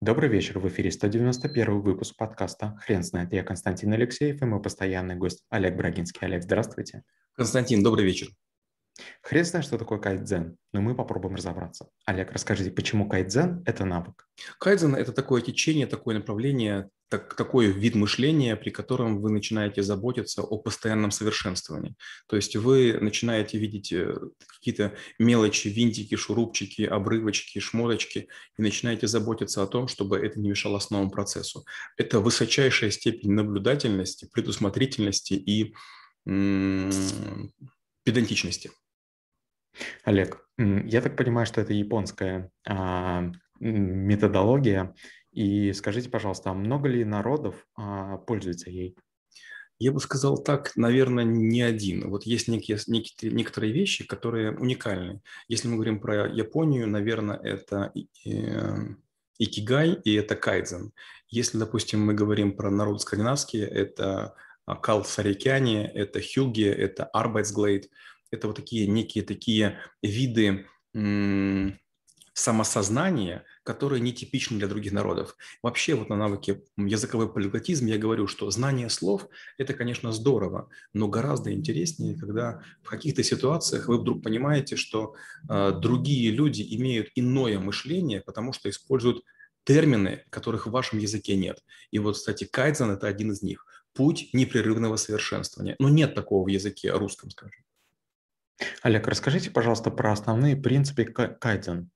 Добрый вечер, в эфире 191 выпуск подкаста «Хрен знает». Я Константин Алексеев и мой постоянный гость Олег Брагинский. Олег, здравствуйте. Константин, добрый вечер. Хрен знает, что такое кайдзен, но мы попробуем разобраться. Олег, расскажите, почему кайдзен – это навык? Кайдзен – это такое течение, такое направление, так, такой вид мышления, при котором вы начинаете заботиться о постоянном совершенствовании. То есть вы начинаете видеть э, какие-то мелочи, винтики, шурупчики, обрывочки, шмоточки и начинаете заботиться о том, чтобы это не мешало основному процессу. Это высочайшая степень наблюдательности, предусмотрительности и м- педантичности. Олег, я так понимаю, что это японская а, методология. И скажите, пожалуйста, а много ли народов а, пользуется ей? Я бы сказал так, наверное, не один. Вот есть некие, некие, некоторые вещи, которые уникальны. Если мы говорим про Японию, наверное, это э, икигай и это кайдзен. Если, допустим, мы говорим про народ скандинавский, это кал сарикяне, это хюги, это арбайтсглейд – это вот такие некие такие виды самосознания, которые нетипичны для других народов. Вообще вот на навыке языковой полиглотизм я говорю, что знание слов – это, конечно, здорово, но гораздо интереснее, когда в каких-то ситуациях вы вдруг понимаете, что э, другие люди имеют иное мышление, потому что используют термины, которых в вашем языке нет. И вот, кстати, кайдзен – это один из них. Путь непрерывного совершенствования. Но нет такого в языке русском, скажем. Олег, расскажите, пожалуйста, про основные принципы кайдзен.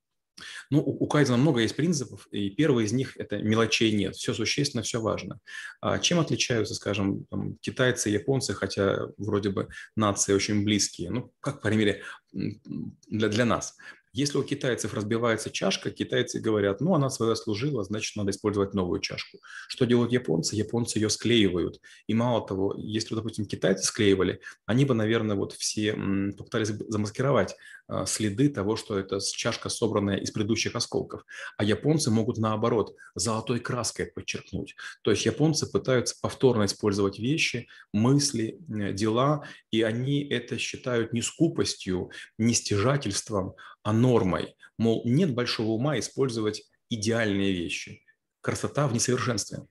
Ну, у кайдзена много есть принципов, и первый из них – это мелочей нет, все существенно, все важно. А чем отличаются, скажем, там, китайцы и японцы, хотя вроде бы нации очень близкие, ну, как, по крайней мере, для, для нас – если у китайцев разбивается чашка, китайцы говорят, ну, она свое служила, значит, надо использовать новую чашку. Что делают японцы? Японцы ее склеивают. И мало того, если, допустим, китайцы склеивали, они бы, наверное, вот все попытались замаскировать а, следы того, что это чашка, собранная из предыдущих осколков. А японцы могут, наоборот, золотой краской подчеркнуть. То есть японцы пытаются повторно использовать вещи, мысли, дела, и они это считают не скупостью, не стяжательством, а нормой. Мол, нет большого ума использовать идеальные вещи. Красота в несовершенстве.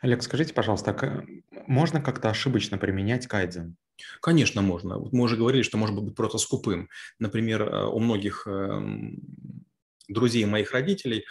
Олег, скажите, пожалуйста, можно как-то ошибочно применять кайдзен? Конечно, можно. Мы уже говорили, что может быть просто скупым. Например, э, у многих эм, друзей моих родителей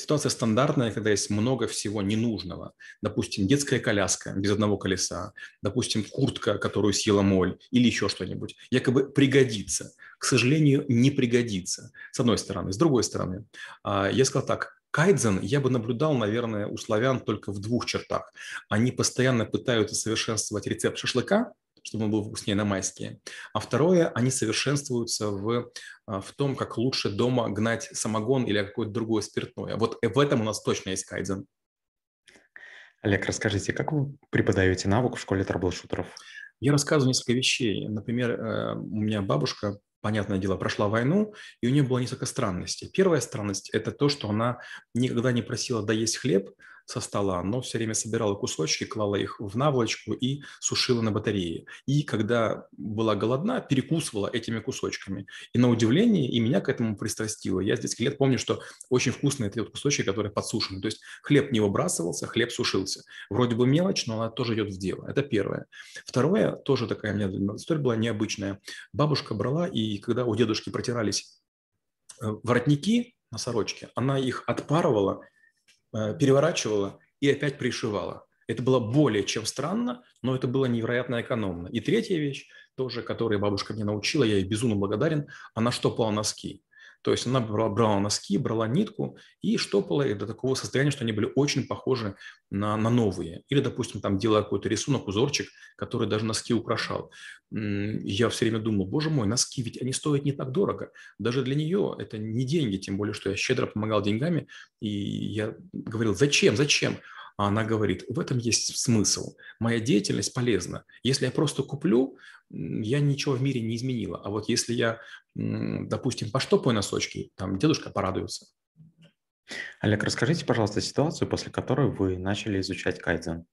Ситуация стандартная, когда есть много всего ненужного. Допустим, детская коляска без одного колеса, допустим, куртка, которую съела моль, или еще что-нибудь. Якобы пригодится. К сожалению, не пригодится. С одной стороны. С другой стороны, а, я сказал так, Кайдзен я бы наблюдал, наверное, у славян только в двух чертах. Они постоянно пытаются совершенствовать рецепт шашлыка, чтобы он был вкуснее на майские. А второе, они совершенствуются в, а, в том, как лучше дома гнать самогон или какое-то другое спиртное. Вот в этом у нас точно есть кайдзен. Олег, расскажите, как вы преподаете навык в школе трэблшутеров? Я рассказываю несколько вещей. Например, э, у меня бабушка, понятное дело, прошла войну, и у нее было несколько странностей. Первая странность – это то, что она никогда не просила доесть хлеб, со стола, но все время собирала кусочки, клала их в наволочку и сушила на батарее. И когда была голодна, перекусывала этими кусочками. И на удивление, и меня к этому пристрастило. Я с детских лет помню, что очень вкусные эти вот кусочки, которые подсушены. То есть хлеб не выбрасывался, хлеб сушился. Вроде бы мелочь, но она тоже идет в дело. Это первое. Второе, тоже такая у меня история была необычная. Бабушка брала, и когда у дедушки протирались э, воротники на сорочке, она их отпарывала переворачивала и опять пришивала. Это было более чем странно, но это было невероятно экономно. И третья вещь, тоже, которую бабушка мне научила, я ей безумно благодарен, она штопала носки. То есть она брала, брала носки, брала нитку и штопала их до такого состояния, что они были очень похожи на, на новые. Или, допустим, там делала какой-то рисунок, узорчик, который даже носки украшал. Я все время думал, боже мой, носки, ведь они стоят не так дорого. Даже для нее это не деньги, тем более, что я щедро помогал деньгами. И я говорил, зачем, зачем? А она говорит, в этом есть смысл. Моя деятельность полезна. Если я просто куплю, я ничего в мире не изменила. А вот если я, допустим, поштопаю носочки, там дедушка порадуется. Олег, расскажите, пожалуйста, ситуацию, после которой вы начали изучать кайдзен.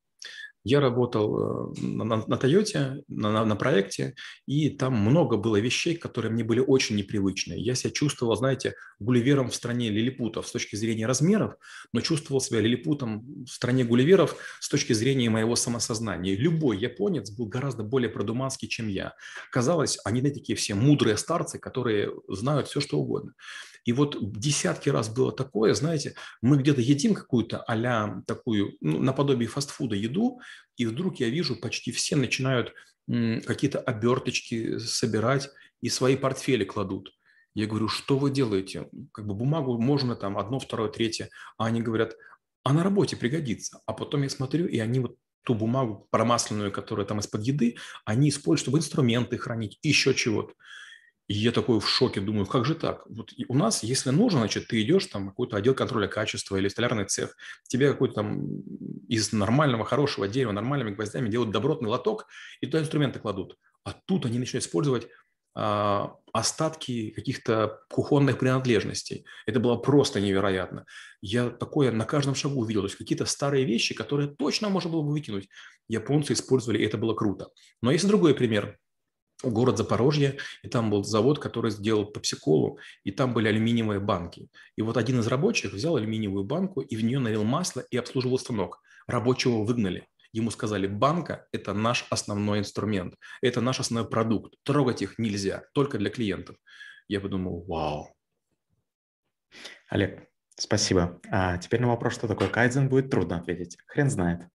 Я работал э, на, на, на на, на, проекте, и там много было вещей, которые мне были очень непривычны. Я себя чувствовал, знаете, гулливером в стране лилипутов с точки зрения размеров, но чувствовал себя лилипутом в стране гулливеров с точки зрения моего самосознания. Любой японец был гораздо более продуманский, чем я. Казалось, они такие все мудрые старцы, которые знают все, что угодно. И вот десятки раз было такое, знаете, мы где-то едим какую-то а такую, ну, наподобие фастфуда еду, и вдруг я вижу, почти все начинают какие-то оберточки собирать и свои портфели кладут. Я говорю, что вы делаете? Как бы бумагу можно там одно, второе, третье. А они говорят, а на работе пригодится. А потом я смотрю, и они вот ту бумагу промасленную, которая там из-под еды, они используют, чтобы инструменты хранить, еще чего-то. И я такой в шоке, думаю, как же так? Вот у нас, если нужно, значит, ты идешь там какой-то отдел контроля качества или столярный цех, тебе какой-то там из нормального, хорошего дерева, нормальными гвоздями делают добротный лоток, и туда инструменты кладут. А тут они начинают использовать а, остатки каких-то кухонных принадлежностей. Это было просто невероятно. Я такое на каждом шагу увидел. То есть какие-то старые вещи, которые точно можно было бы выкинуть. Японцы использовали, и это было круто. Но есть другой пример город Запорожье, и там был завод, который сделал попсиколу, и там были алюминиевые банки. И вот один из рабочих взял алюминиевую банку и в нее налил масло и обслуживал станок. Рабочего выгнали. Ему сказали, банка – это наш основной инструмент, это наш основной продукт, трогать их нельзя, только для клиентов. Я подумал, вау. Олег, спасибо. А теперь на вопрос, что такое кайдзен, будет трудно ответить. Хрен знает.